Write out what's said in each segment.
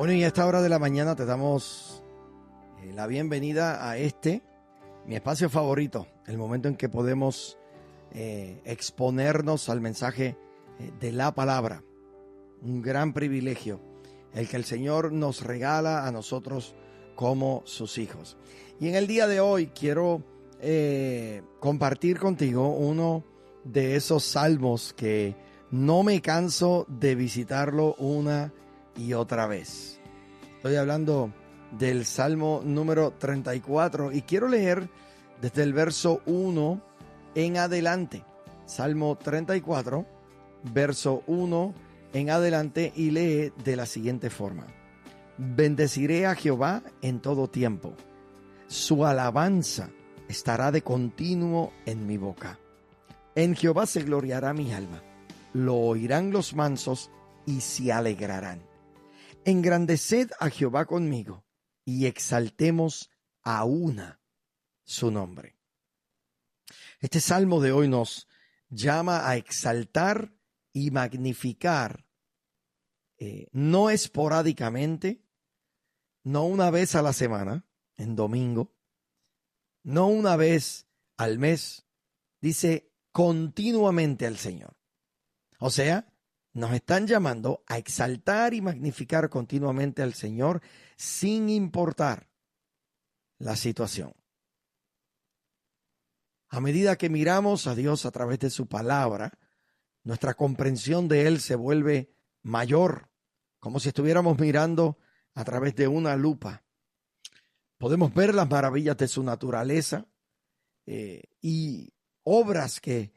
Bueno, y a esta hora de la mañana te damos eh, la bienvenida a este, mi espacio favorito, el momento en que podemos eh, exponernos al mensaje eh, de la palabra. Un gran privilegio, el que el Señor nos regala a nosotros como sus hijos. Y en el día de hoy quiero compartir contigo uno de esos salmos que no me canso de visitarlo una y otra vez. Estoy hablando del Salmo número 34 y quiero leer desde el verso 1 en adelante. Salmo 34, verso 1 en adelante y lee de la siguiente forma. Bendeciré a Jehová en todo tiempo. Su alabanza estará de continuo en mi boca. En Jehová se gloriará mi alma. Lo oirán los mansos y se alegrarán. Engrandeced a Jehová conmigo y exaltemos a una su nombre. Este salmo de hoy nos llama a exaltar y magnificar, eh, no esporádicamente, no una vez a la semana, en domingo, no una vez al mes, dice continuamente al Señor. O sea, nos están llamando a exaltar y magnificar continuamente al Señor sin importar la situación. A medida que miramos a Dios a través de su palabra, nuestra comprensión de Él se vuelve mayor, como si estuviéramos mirando a través de una lupa. Podemos ver las maravillas de su naturaleza eh, y obras que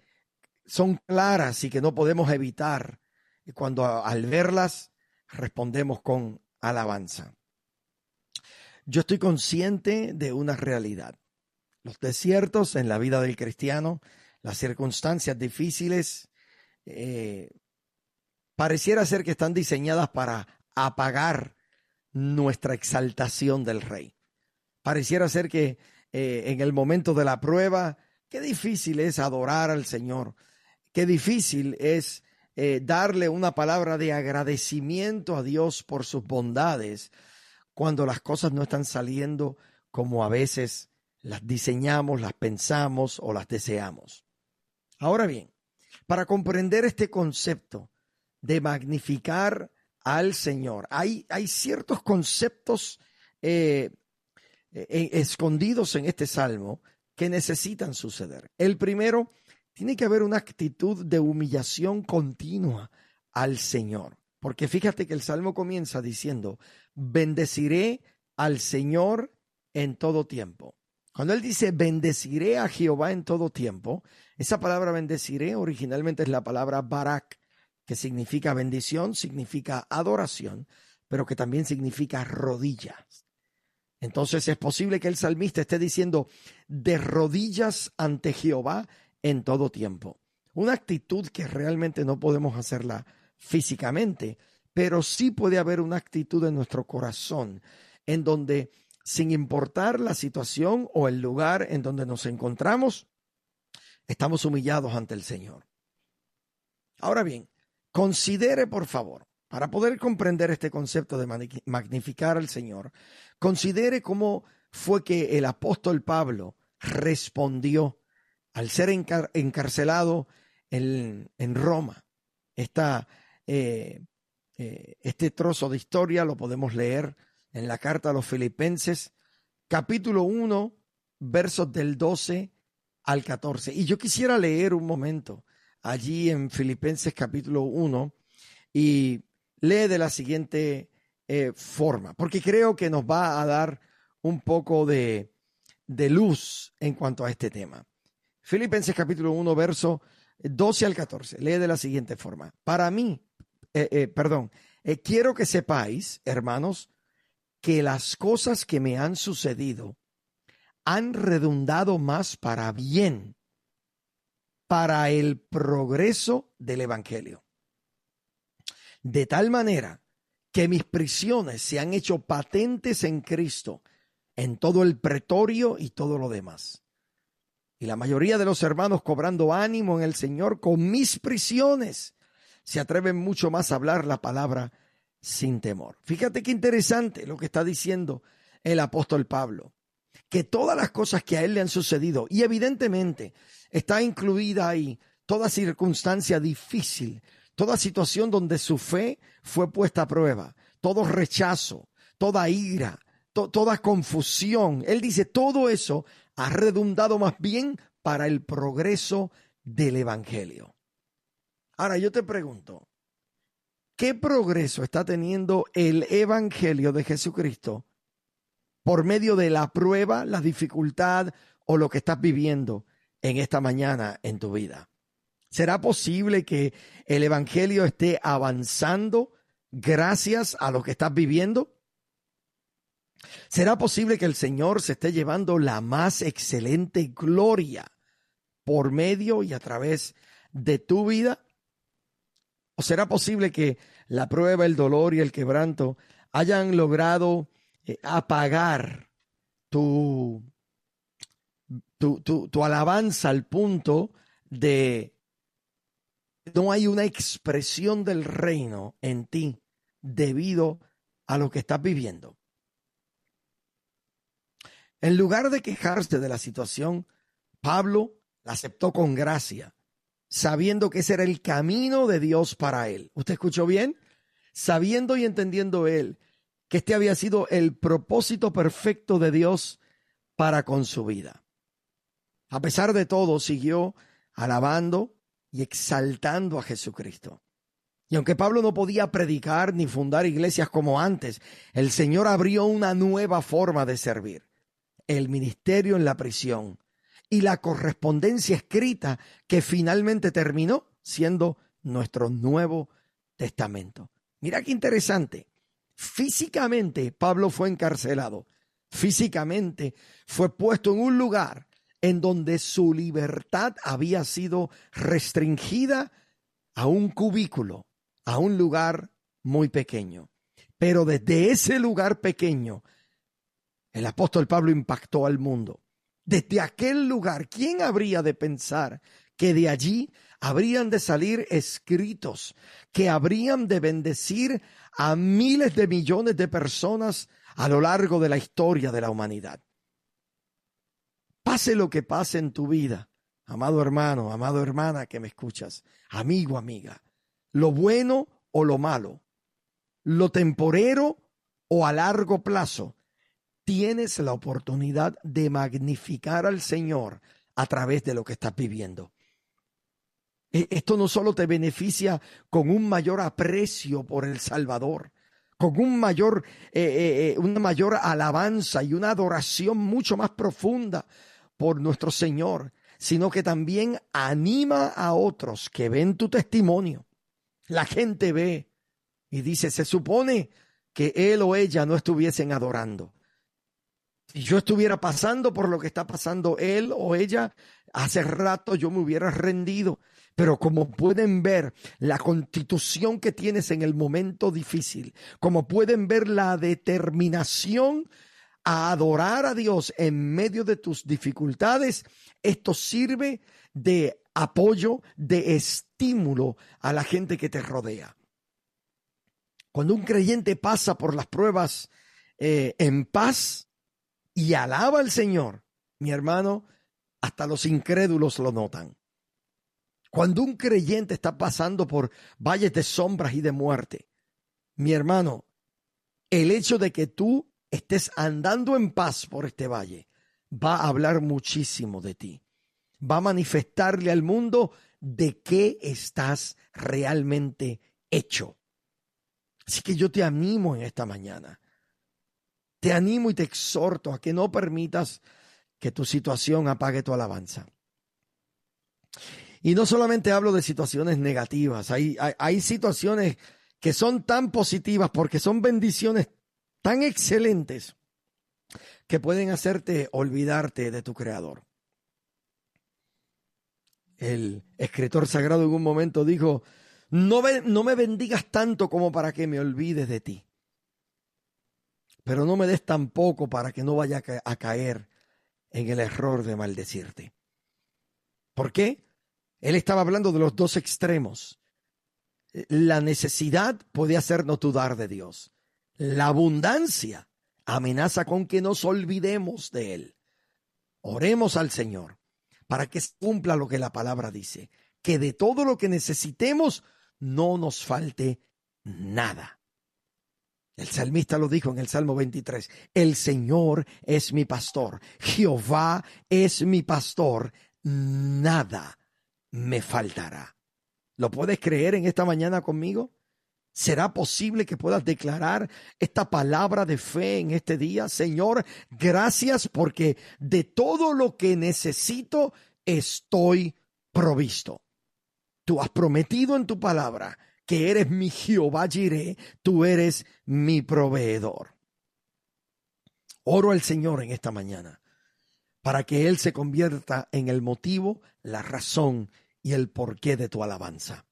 son claras y que no podemos evitar y cuando al verlas respondemos con alabanza. Yo estoy consciente de una realidad. Los desiertos en la vida del cristiano, las circunstancias difíciles, eh, pareciera ser que están diseñadas para apagar nuestra exaltación del rey. Pareciera ser que eh, en el momento de la prueba, qué difícil es adorar al Señor, qué difícil es eh, darle una palabra de agradecimiento a Dios por sus bondades cuando las cosas no están saliendo como a veces las diseñamos, las pensamos o las deseamos. Ahora bien, para comprender este concepto de magnificar al Señor, hay, hay ciertos conceptos eh, eh, escondidos en este salmo que necesitan suceder. El primero tiene que haber una actitud de humillación continua al Señor. Porque fíjate que el Salmo comienza diciendo, bendeciré al Señor en todo tiempo. Cuando él dice bendeciré a Jehová en todo tiempo, esa palabra bendeciré originalmente es la palabra barak, que significa bendición, significa adoración, pero que también significa rodillas. Entonces es posible que el salmista esté diciendo de rodillas ante Jehová en todo tiempo. Una actitud que realmente no podemos hacerla físicamente, pero sí puede haber una actitud en nuestro corazón en donde, sin importar la situación o el lugar en donde nos encontramos, estamos humillados ante el Señor. Ahora bien, considere por favor, para poder comprender este concepto de magnificar al Señor, considere cómo fue que el apóstol Pablo respondió al ser encarcelado en, Roma. Esta, eh, eh, este trozo de historia lo podemos leer en la carta a los filipenses, capítulo 1, versos del 12 al 14. Y yo quisiera leer un momento allí en Filipenses capítulo 1 y lee de la siguiente eh, forma, porque creo que nos va a dar un poco de, de luz en cuanto a este tema. Filipenses capítulo 1, verso 12 al 14. Lee de la siguiente forma. Para mí, eh, eh, perdón, eh, quiero que sepáis, hermanos, que las cosas que me han sucedido han redundado más para bien, para el progreso del Evangelio. De tal manera que mis prisiones se han hecho patentes en Cristo, en todo el pretorio y todo lo demás y la mayoría de los hermanos cobrando ánimo en el Señor con mis prisiones se atreven mucho más a hablar la palabra sin temor. Fíjate qué interesante lo que está diciendo el apóstol Pablo, que todas las cosas que a él le han sucedido, y evidentemente está incluida ahí toda circunstancia difícil, toda situación donde su fe fue puesta a prueba, todo rechazo, toda ira, toda confusión. Él dice, todo eso ha redundado más bien para el progreso del Evangelio. Ahora yo te pregunto, ¿qué progreso está teniendo el Evangelio de Jesucristo por medio de la prueba, la dificultad o lo que estás viviendo en esta mañana en tu vida? ¿Será posible que el Evangelio esté avanzando gracias a lo que estás viviendo? ¿Será posible que el Señor se esté llevando la más excelente gloria por medio y a través de tu vida? ¿O será posible que la prueba, el dolor y el quebranto hayan logrado eh, apagar tu, tu, tu alabanza al punto de no hay una expresión del reino en ti debido a lo que estás viviendo? En lugar de quejarse de la situación, Pablo la aceptó con gracia, sabiendo que ese era el camino de Dios para él. ¿Usted escuchó bien? Sabiendo y entendiendo él que este había sido el propósito perfecto de Dios para con su vida. A pesar de todo, siguió alabando y exaltando a Jesucristo. Y aunque Pablo no podía predicar ni fundar iglesias como antes, el Señor abrió una nueva forma de servir el ministerio en la prisión y la correspondencia escrita que finalmente terminó siendo nuestro Nuevo Testamento. Mira qué interesante. Físicamente Pablo fue encarcelado. Físicamente fue puesto en un lugar en donde su libertad había sido restringida a un cubículo, a un lugar muy pequeño. Pero desde ese lugar pequeño el apóstol Pablo impactó al mundo. Desde aquel lugar, ¿quién habría de pensar que de allí habrían de salir escritos que habrían de bendecir a miles de millones de personas a lo largo de la historia de la humanidad? Pase lo que pase en tu vida, amado hermano, amado hermana que me escuchas, amigo, amiga, lo bueno o lo malo, lo temporero o a largo plazo, tienes la oportunidad de magnificar al Señor a través de lo que estás viviendo. E, esto no solo te beneficia con un mayor aprecio por el Salvador, con un mayor, eh, eh, eh, una mayor alabanza y una adoración mucho más profunda por nuestro Señor, sino que también anima a otros que ven tu testimonio. La gente ve y dice, se supone que él o ella no estuviesen adorando. Si yo estuviera pasando por lo que está pasando él o ella, hace rato yo me hubiera rendido. Pero como pueden ver la constitución que tienes en el momento difícil, como pueden ver la determinación a adorar a Dios en medio de tus dificultades, esto sirve de apoyo, de estímulo a la gente que te rodea. Cuando un creyente pasa por las pruebas eh, en paz, y alaba al Señor, mi hermano, hasta los incrédulos lo notan. Cuando un creyente está pasando por valles de sombras y de muerte, mi hermano, el hecho de que tú estés andando en paz por este valle va a hablar muchísimo de ti. Va a manifestarle al mundo de qué estás realmente hecho. Así que yo te animo en esta mañana te animo y te exhorto a que no permitas que tu situación apague tu alabanza. Y no solamente hablo de situaciones negativas, hay, hay, situaciones que son tan positivas porque son bendiciones tan excelentes que pueden hacerte olvidarte de tu creador. El escritor sagrado en un momento dijo, no, no me bendigas tanto como para que me olvides de ti pero no me des tampoco para que no vaya a caer en el error de maldecirte. ¿Por qué? Él estaba hablando de los dos extremos. La necesidad puede hacernos dudar de Dios. La abundancia amenaza con que nos olvidemos de Él. Oremos al Señor para que cumpla lo que la palabra dice, que de todo lo que necesitemos no nos falte nada. El salmista lo dijo en el Salmo 23, el Señor es mi pastor, Jehová es mi pastor, nada me faltará. ¿Lo puedes creer en esta mañana conmigo? ¿Será posible que puedas declarar esta palabra de fe en este día? Señor, gracias porque de todo lo que necesito estoy provisto. Tú has prometido en tu palabra que eres mi Jehová Jireh, tú eres mi proveedor. Oro al Señor en esta mañana para que Él se convierta en el motivo, la razón y el porqué de tu alabanza.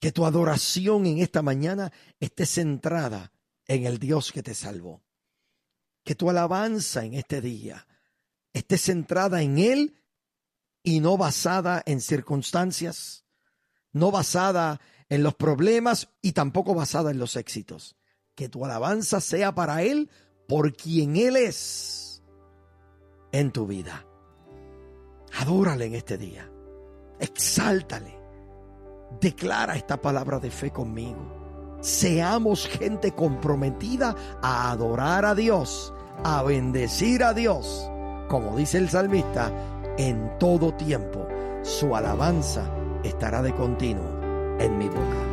Que tu adoración en esta mañana esté centrada en el Dios que te salvó. Que tu alabanza en este día esté centrada en Él y no basada en circunstancias, no basada en los problemas y tampoco basada en los éxitos. Que tu alabanza sea para Él por quien Él es en tu vida. Adórale en este día. Exáltale. Declara esta palabra de fe conmigo. Seamos gente comprometida a adorar a Dios, a bendecir a Dios. Como dice el salmista, en todo tiempo su alabanza estará de continuo en mi boca.